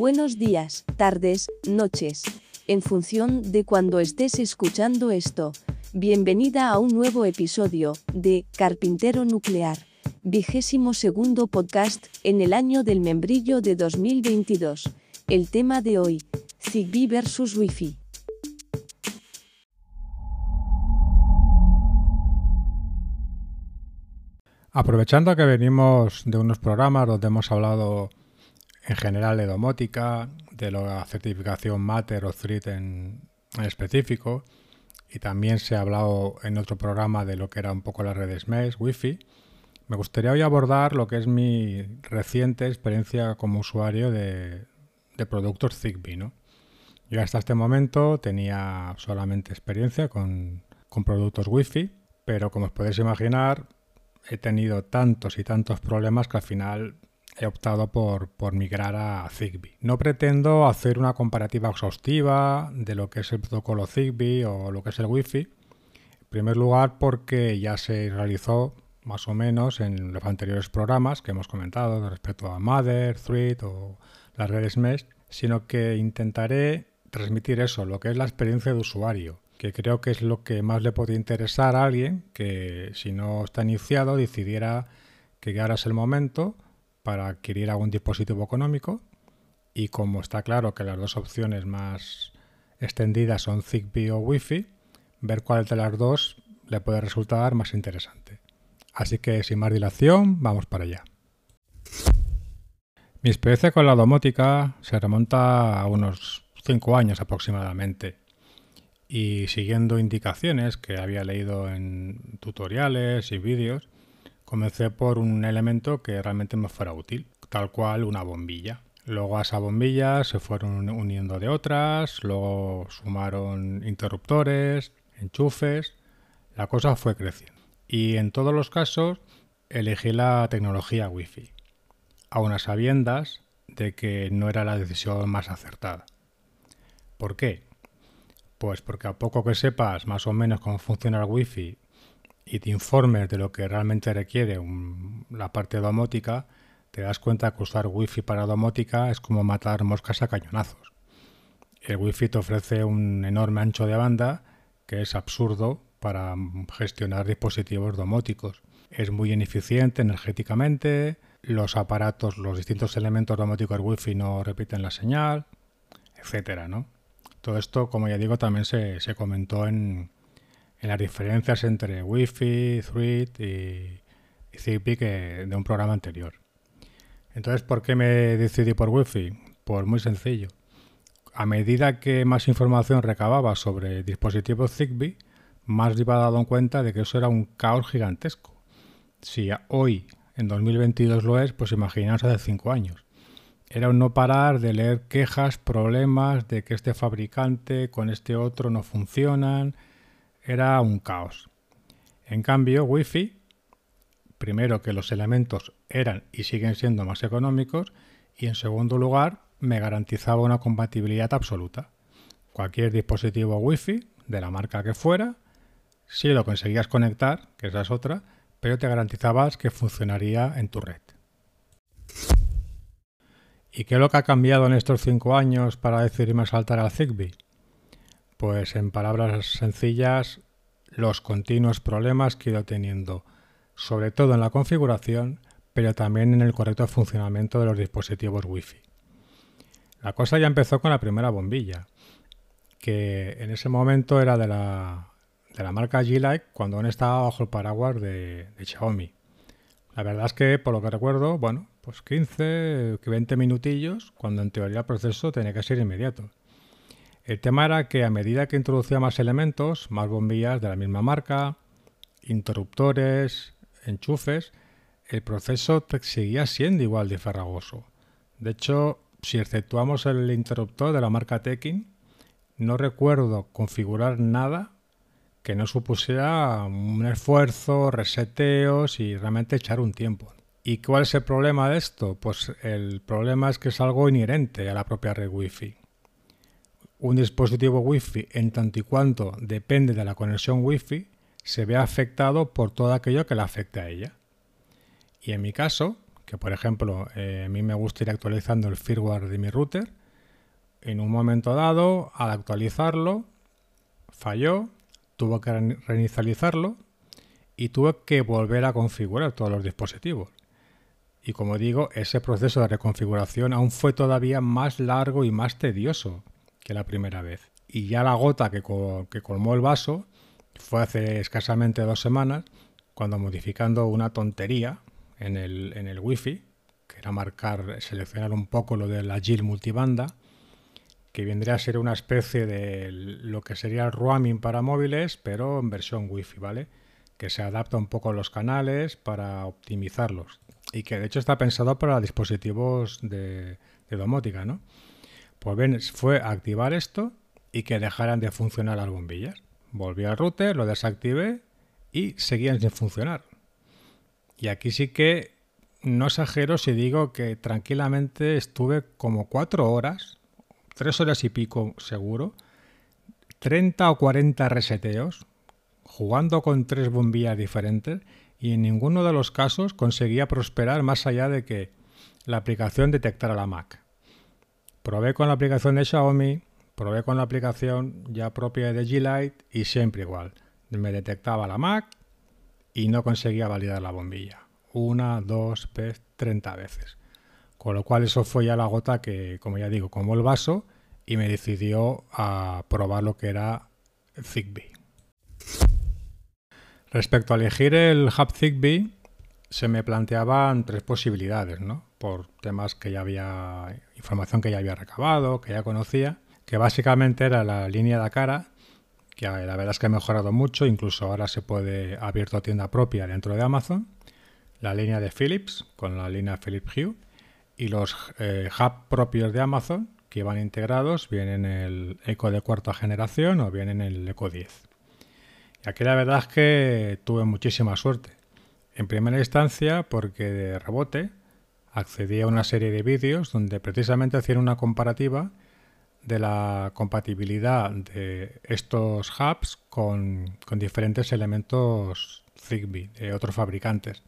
Buenos días, tardes, noches. En función de cuando estés escuchando esto. Bienvenida a un nuevo episodio de Carpintero Nuclear. Vigésimo segundo podcast en el año del membrillo de 2022. El tema de hoy, Zigbee versus Wi-Fi. Aprovechando que venimos de unos programas donde hemos hablado en general de domótica, de la certificación Matter o THREAD en, en, específico, y también se ha hablado en otro programa de lo que era un poco las redes mesh, Wi-Fi, me gustaría hoy abordar lo que es mi reciente experiencia como usuario de, de productos Zigbee. ¿no? Yo hasta este momento tenía solamente experiencia con, con productos Wi-Fi, pero como os podéis imaginar, he tenido tantos y tantos problemas que al final he optado por, por, migrar a Zigbee. No pretendo hacer una comparativa exhaustiva de lo que es el protocolo Zigbee o lo que es el Wi-Fi. En primer lugar, porque ya se realizó más o menos en los anteriores programas que hemos comentado respecto a Mother, Thread o las redes Mesh, sino que intentaré transmitir eso, lo que es la experiencia de usuario, que creo que es lo que más le puede interesar a alguien que si no está iniciado decidiera que ahora es el momento para adquirir algún dispositivo económico y como está claro que las dos opciones más extendidas son Zigbee o Wi-Fi, ver cuál de las dos le puede resultar más interesante. Así que sin más dilación, vamos para allá. Mi experiencia con la domótica se remonta a unos 5 años aproximadamente y siguiendo indicaciones que había leído en tutoriales y vídeos, comencé por un elemento que realmente me fuera útil, tal cual una bombilla. Luego a esa bombilla se fueron uniendo de otras, luego sumaron interruptores, enchufes, la cosa fue creciendo. Y en todos los casos elegí la tecnología Wi-Fi, a sabiendas de que no era la decisión más acertada. ¿Por qué? Pues porque a poco que sepas más o menos cómo funciona el Wi-Fi y te informes de lo que realmente requiere la parte domótica, te das cuenta que usar Wi-Fi para domótica es como matar moscas a cañonazos. El Wi-Fi te ofrece un enorme ancho de banda que es absurdo para gestionar dispositivos domóticos. Es muy ineficiente energéticamente, los aparatos, los distintos elementos domóticos Wi-Fi no repiten la señal, etcétera, ¿no? Todo esto, como ya digo, también se comentó en, en las diferencias entre Wi-Fi, Thread y, Zigbee de un programa anterior. Entonces, ¿por qué me decidí por Wi-Fi? Pues muy sencillo. A medida que más información recababa sobre dispositivos Zigbee, más iba dado cuenta de que eso era un caos gigantesco. Si hoy, en 2022 lo es, pues imaginaos hace 5 años. Era un no parar de leer quejas, problemas de que este fabricante con este otro no funcionan, era un caos. En cambio, Wi-Fi, primero que los elementos eran y siguen siendo más económicos, y en segundo lugar, me garantizaba una compatibilidad absoluta. Cualquier dispositivo Wi-Fi, de la marca que fuera, si lo conseguías conectar, que esa es otra, pero te garantizabas que funcionaría en tu red. ¿Y qué es lo que ha cambiado en estos cinco años para decidirme saltar al Zigbee? Pues en palabras sencillas, los continuos problemas que he ido teniendo, sobre todo en la configuración, pero también en el correcto funcionamiento de los dispositivos Wi-Fi. La cosa ya empezó con la primera bombilla, que en ese momento era de la, de la marca G-Lite cuando aún estaba bajo el paraguas de, de, Xiaomi. La verdad es que, por lo que recuerdo, bueno, pues 15, 20 minutillos, cuando en teoría el proceso tenía que ser inmediato. El tema era que a medida que introducía más elementos, más bombillas de la misma marca, interruptores, enchufes, el proceso seguía siendo igual de farragoso. De hecho, si exceptuamos el interruptor de la marca Tekin, no recuerdo configurar nada que no supusiera un esfuerzo, reseteos y realmente echar un tiempo. ¿Y cuál es el problema de esto? Pues el problema es que es algo inherente a la propia red Wi-Fi un dispositivo Wi-Fi en tanto y cuanto depende de la conexión Wi-Fi, se ve afectado por todo aquello que le afecte a ella. Y en mi caso, Que por ejemplo, eh, a mí me gusta ir actualizando el firmware de mi router. En un momento dado, al actualizarlo, falló, tuvo que reinicializarlo y tuve que volver a configurar todos los dispositivos. Y como digo, ese proceso de reconfiguración aún fue todavía más largo y más tedioso que la primera vez. Y ya la gota que, colmó el vaso fue hace escasamente dos semanas, cuando modificando una tontería en el, en el Wi-Fi, que era marcar, seleccionar un poco lo de la GIL multibanda, que vendría a ser una especie de lo que sería el roaming para móviles, pero en versión Wi-Fi, ¿vale? Que se adapta un poco a los canales para optimizarlos y que de hecho está pensado para dispositivos de, domótica, ¿no? Pues bien, fue activar esto y que dejaran de funcionar las bombillas. Volví al router, lo desactivé y seguían sin funcionar. Y aquí sí que no exagero si digo que tranquilamente estuve como cuatro horas, tres horas y pico seguro, 30 o 40 reseteos, jugando con tres bombillas diferentes y en ninguno de los casos conseguía prosperar más allá de que la aplicación detectara la Mac. Probé con la aplicación de Xiaomi, probé con la aplicación ya propia de G-Lite y siempre igual. Me detectaba la Mac y no conseguía validar la bombilla. Una, dos, tres, treinta veces. Con lo cual eso fue ya la gota que, como ya digo, como el vaso y me decidió a probar lo que era Zigbee. Respecto a elegir el hub Zigbee, se me planteaban tres posibilidades, ¿no? Por temas que ya había, información que ya había recabado, que ya conocía, que básicamente era la línea de cara, que la verdad es que ha mejorado mucho, incluso ahora se puede abierto tienda propia dentro de Amazon, la línea de Philips con la línea Philips Hue y los eh, hub propios de Amazon que van integrados bien en el Eco de cuarta generación o bien en el Eco 10. Y aquí la verdad es que tuve muchísima suerte. En primera instancia porque de rebote accedí a una serie de vídeos donde precisamente hacían una comparativa de la compatibilidad de estos hubs con, diferentes elementos Zigbee de otros fabricantes.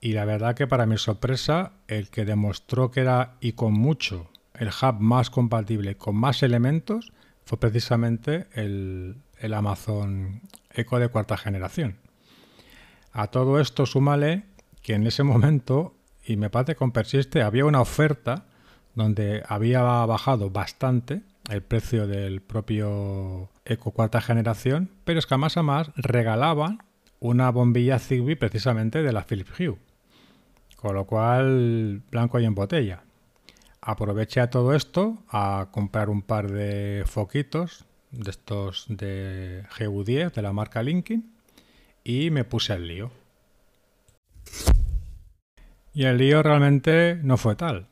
Y la verdad que para mi sorpresa, el que demostró que era y con mucho el hub más compatible con más elementos fue precisamente el, el Amazon Echo de cuarta generación. A todo esto súmale que en ese momento, y me parece con persiste, había una oferta donde había bajado bastante el precio del propio Eco cuarta generación, pero es que más a más regalaban una bombilla Zigbee precisamente de la Philips Hue. Con lo cual, blanco y en botella. Aproveché a todo esto a comprar un par de foquitos de estos de GU10 de la marca Linkin y me puse al lío. Y el lío realmente no fue tal.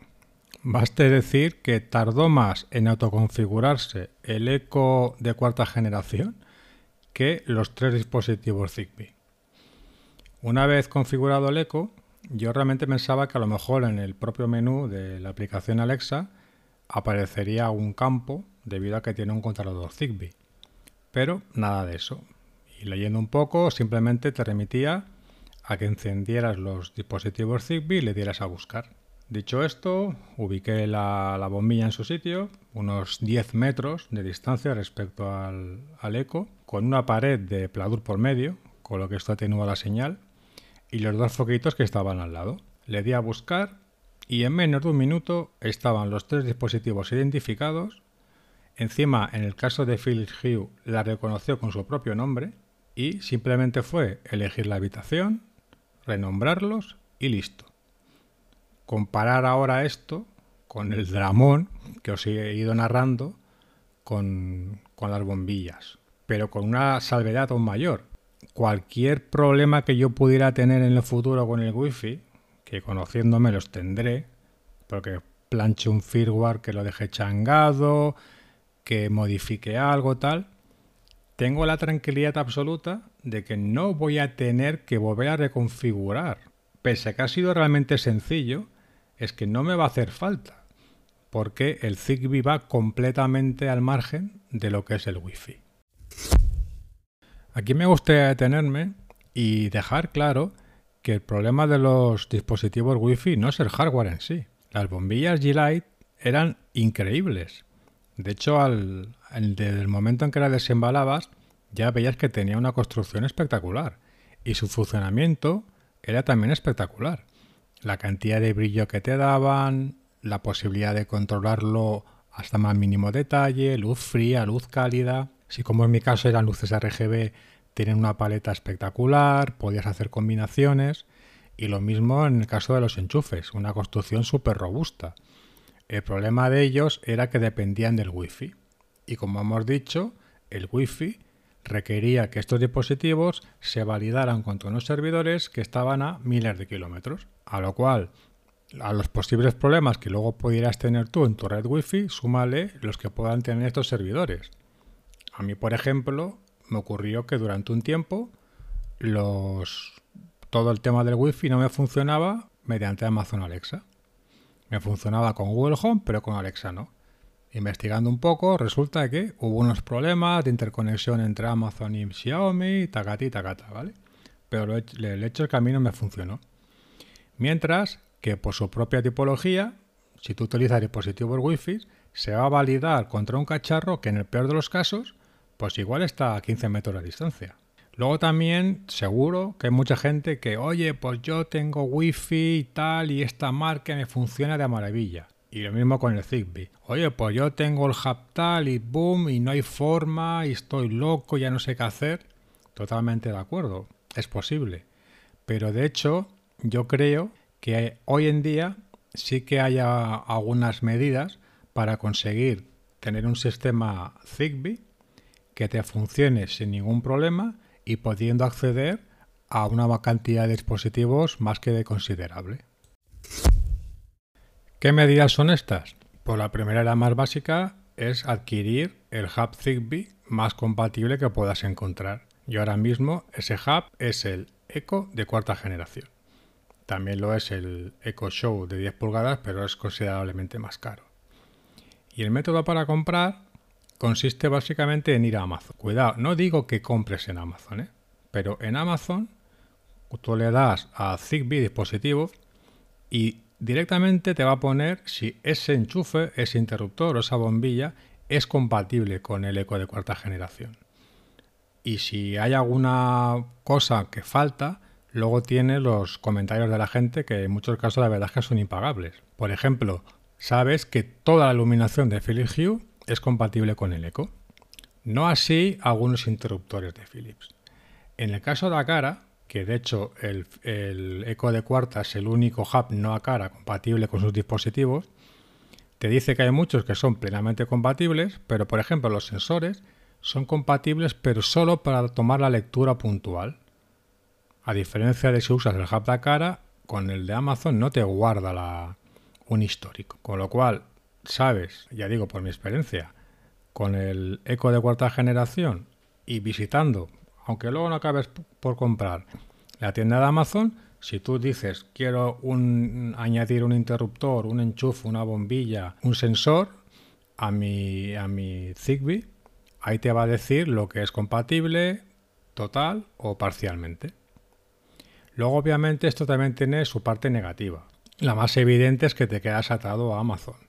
Baste decir que tardó más en autoconfigurarse el eco de cuarta generación que los tres dispositivos Zigbee. Una vez configurado el eco, yo realmente pensaba que a lo mejor en el propio menú de la aplicación Alexa aparecería un campo debido a que tiene un controlador Zigbee. Pero nada de eso. Y leyendo un poco, simplemente te remitía a que encendieras los dispositivos Zigbee y le dieras a buscar. Dicho esto, ubiqué la, bombilla en su sitio, unos 10 metros de distancia respecto al, eco, con una pared de pladur por medio, con lo que esto atenúa la señal, y los dos foquitos que estaban al lado. Le di a buscar y en menos de un minuto estaban los tres dispositivos identificados Encima, en el caso de Philips Hue, la reconoció con su propio nombre y simplemente fue elegir la habitación, renombrarlos y listo. Comparar ahora esto con el dramón que os he ido narrando con, con las bombillas, pero con una salvedad aún mayor. Cualquier problema que yo pudiera tener en el futuro con el wifi, que conociéndome los tendré, porque planche un firmware que lo deje changado, que modifique algo tal, tengo la tranquilidad absoluta de que no voy a tener que volver a reconfigurar. Pese a que ha sido realmente sencillo, es que no me va a hacer falta, porque el Zigbee va completamente al margen de lo que es el Wi-Fi. Aquí me gustaría detenerme y dejar claro que el problema de los dispositivos Wi-Fi no es el hardware en sí. Las bombillas G-Lite eran increíbles. De hecho, al, desde el momento en que las desembalabas, ya veías que tenía una construcción espectacular. Y su funcionamiento era también espectacular. La cantidad de brillo que te daban, la posibilidad de controlarlo hasta más mínimo detalle, luz fría, luz cálida. Si como en mi caso eran luces RGB, tienen una paleta espectacular, podías hacer combinaciones. Y lo mismo en el caso de los enchufes, una construcción súper robusta. El problema de ellos era que dependían del wifi. Y como hemos dicho, el wifi requería que estos dispositivos se validaran contra unos servidores que estaban a miles de kilómetros. A lo cual, a los posibles problemas que luego pudieras tener tú en tu red wifi, súmale los que puedan tener estos servidores. A mí, por ejemplo, me ocurrió que durante un tiempo todo el tema del wifi no me funcionaba mediante Amazon Alexa. Me funcionaba con Google Home, pero con Alexa no. Investigando un poco, resulta que hubo unos problemas de interconexión entre Amazon y Xiaomi, tacati, tacata, ¿vale? Pero el hecho es que a mí no me funcionó. Mientras que por su propia tipología, si tú utilizas dispositivos Wi-Fi, se va a validar contra un cacharro que en el peor de los casos, pues igual está a 15 metros de distancia. Luego también seguro que hay mucha gente que, oye, pues yo tengo wifi y tal y esta marca me funciona de maravilla. Y lo mismo con el Zigbee. Oye, pues yo tengo el hub tal y boom y no hay forma y estoy loco, ya no sé qué hacer. Totalmente de acuerdo, es posible. Pero de hecho, yo creo que hoy en día sí que haya algunas medidas para conseguir tener un sistema Zigbee que te funcione sin ningún problema y pudiendo acceder a una cantidad de dispositivos más que de considerable. ¿Qué medidas son estas? Pues la primera y la más básica es adquirir el hub Zigbee más compatible que puedas encontrar. Y ahora mismo ese hub es el Echo de cuarta generación. También lo es el Echo Show de 10 pulgadas, pero es considerablemente más caro. Y el método para comprar consiste básicamente en ir a Amazon. Cuidado, no digo que compres en Amazon, ¿eh? pero en Amazon tú le das a Zigbee dispositivos y directamente te va a poner si ese enchufe, ese interruptor o esa bombilla es compatible con el eco de cuarta generación. Y si hay alguna cosa que falta, luego tiene los comentarios de la gente que en muchos casos la verdad es que son impagables. Por ejemplo, sabes que toda la iluminación de Philips Hue es compatible con el eco. No así algunos interruptores de Philips. En el caso de cara, que de hecho el, el eco de cuarta es el único hub no a cara compatible con sus dispositivos, te dice que hay muchos que son plenamente compatibles, pero por ejemplo los sensores son compatibles pero solo para tomar la lectura puntual. A diferencia de si usas el hub de cara, con el de Amazon no te guarda un histórico. Con lo cual, sabes, ya digo por mi experiencia, con el eco de cuarta generación y visitando, aunque luego no acabes por comprar la tienda de Amazon, si tú dices quiero añadir un interruptor, un enchufe, una bombilla, un sensor a mi, a mi Zigbee, ahí te va a decir lo que es compatible total o parcialmente. Luego obviamente esto también tiene su parte negativa. La más evidente es que te quedas atado a Amazon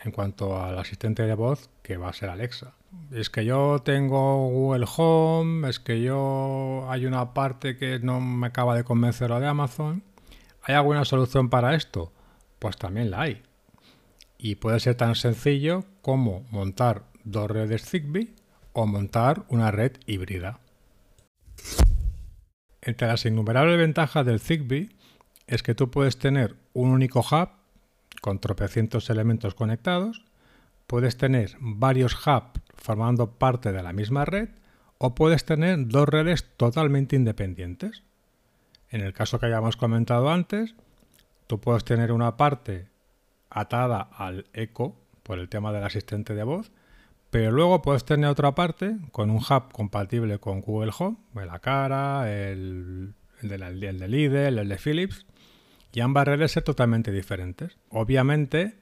en cuanto al asistente de voz que va a ser Alexa. Es que yo tengo Google Home, es que yo hay una parte que no me acaba de convencer lo de Amazon. ¿Hay alguna solución para esto? Pues también la hay. Y puede ser tan sencillo como montar dos redes Zigbee o montar una red híbrida. Entre las innumerables ventajas del Zigbee es que tú puedes tener un único hub con tropecientos elementos conectados, puedes tener varios hubs formando parte de la misma red o puedes tener dos redes totalmente independientes. En el caso que hayamos comentado antes, tú puedes tener una parte atada al eco por el tema del asistente de voz, pero luego puedes tener otra parte con un hub compatible con Google Home, la cara, el, el, de, el de Lidl, el de Philips, y ambas redes ser totalmente diferentes. Obviamente,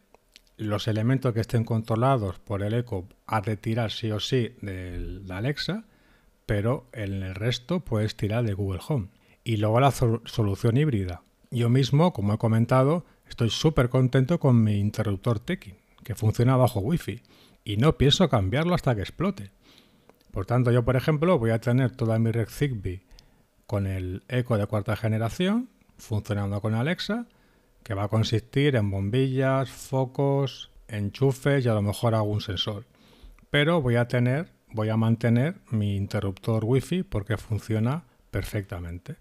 los elementos que estén controlados por el eco a retirar sí o sí de Alexa, pero en el resto puedes tirar de Google Home. Y luego la solución híbrida. Yo mismo, como he comentado, estoy súper contento con mi interruptor Tekin, que funciona bajo Wi-Fi, y no pienso cambiarlo hasta que explote. Por tanto, yo, por ejemplo, voy a tener toda mi red Zigbee con el eco de cuarta generación, funcionando con Alexa, que va a consistir en bombillas, focos, enchufes y a lo mejor algún sensor. Pero voy a tener, voy a mantener mi interruptor Wi-Fi porque funciona perfectamente.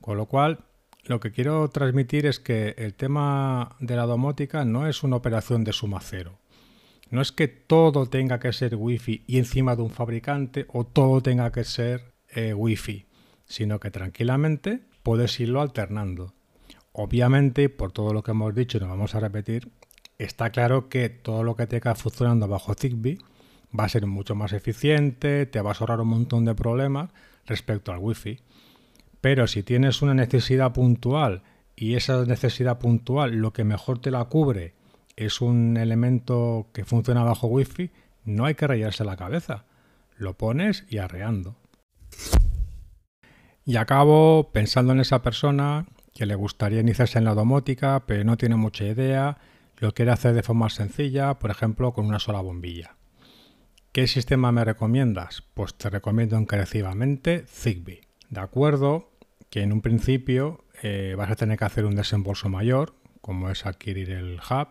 Con lo cual, lo que quiero transmitir es que el tema de la domótica no es una operación de suma cero. No es que todo tenga que ser Wi-Fi y encima de un fabricante o todo tenga que ser eh, Wi-Fi, sino que tranquilamente puedes irlo alternando. Obviamente, por todo lo que hemos dicho y nos vamos a repetir, está claro que todo lo que te queda funcionando bajo Zigbee va a ser mucho más eficiente, te va a ahorrar un montón de problemas respecto al Wi-Fi. Pero si tienes una necesidad puntual y esa necesidad puntual lo que mejor te la cubre es un elemento que funciona bajo Wi-Fi, no hay que rayarse la cabeza. Lo pones y arreando. Y acabo pensando en esa persona que le gustaría iniciarse en la domótica, pero no tiene mucha idea, lo quiere hacer de forma sencilla, por ejemplo, con una sola bombilla. ¿Qué sistema me recomiendas? Pues te recomiendo encarecidamente Zigbee. De acuerdo que en un principio eh, vas a tener que hacer un desembolso mayor, como es adquirir el hub,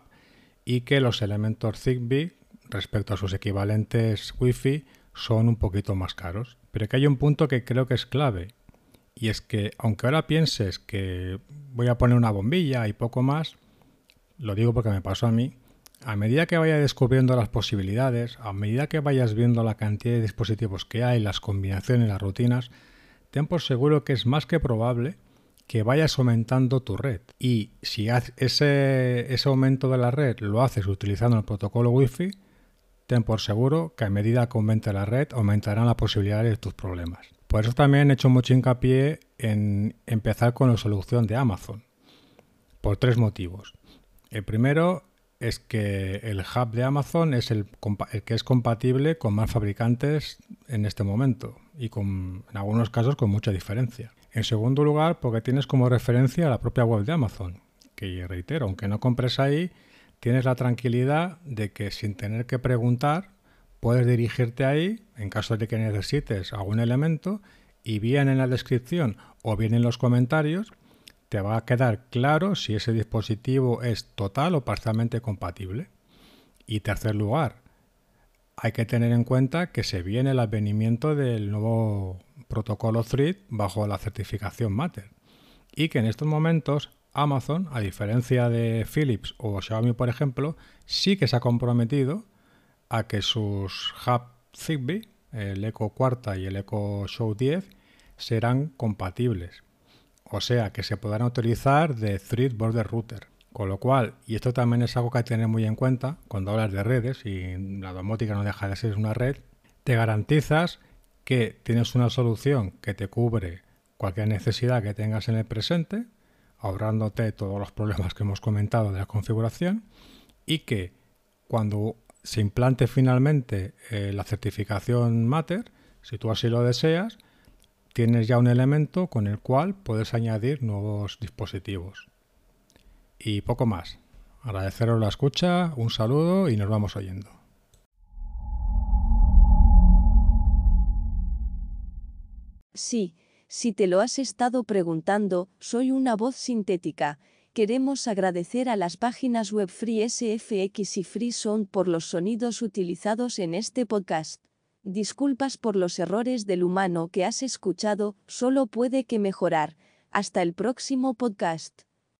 y que los elementos Zigbee respecto a sus equivalentes Wi-Fi son un poquito más caros. Pero que hay un punto que creo que es clave, y es que aunque ahora pienses que voy a poner una bombilla y poco más, lo digo porque me pasó a mí, a medida que vaya descubriendo las posibilidades, a medida que vayas viendo la cantidad de dispositivos que hay, las combinaciones, las rutinas, ten por seguro que es más que probable que vayas aumentando tu red. Y si ese, ese aumento de la red lo haces utilizando el protocolo Wi-Fi, ten por seguro que a medida que aumente la red aumentarán las posibilidades de tus problemas. Por eso también he hecho mucho hincapié en empezar con la solución de Amazon. Por tres motivos. El primero es que el hub de Amazon es el, que es compatible con más fabricantes en este momento y con, en algunos casos con mucha diferencia. En segundo lugar, porque tienes como referencia la propia web de Amazon, que reitero, aunque no compres ahí, tienes la tranquilidad de que sin tener que preguntar, puedes dirigirte ahí en caso de que necesites algún elemento y bien en la descripción o bien en los comentarios te va a quedar claro si ese dispositivo es total o parcialmente compatible. Y tercer lugar, hay que tener en cuenta que se viene el advenimiento del nuevo protocolo Thread bajo la certificación Matter y que en estos momentos Amazon, a diferencia de Philips o Xiaomi por ejemplo, sí que se ha comprometido a que sus hub Zigbee, el Echo Cuarta y el Echo Show 10, serán compatibles o sea que se podrán utilizar de Thread Border Router. Con lo cual, y esto también es algo que hay que tener muy en cuenta cuando hablas de redes y la domótica no deja de ser una red, te garantizas que tienes una solución que te cubre cualquier necesidad que tengas en el presente, ahorrándote todos los problemas que hemos comentado de la configuración y que cuando se implante finalmente eh, la certificación Matter, si tú así lo deseas, tienes ya un elemento con el cual puedes añadir nuevos dispositivos. Y poco más. Agradeceros la escucha, un saludo y nos vamos oyendo. Sí, si te lo has estado preguntando, soy una voz sintética. Queremos agradecer a las páginas web Free SFX y Free Sound por los sonidos utilizados en este podcast. Disculpas por los errores del humano que has escuchado, solo puede que mejorar. Hasta el próximo podcast.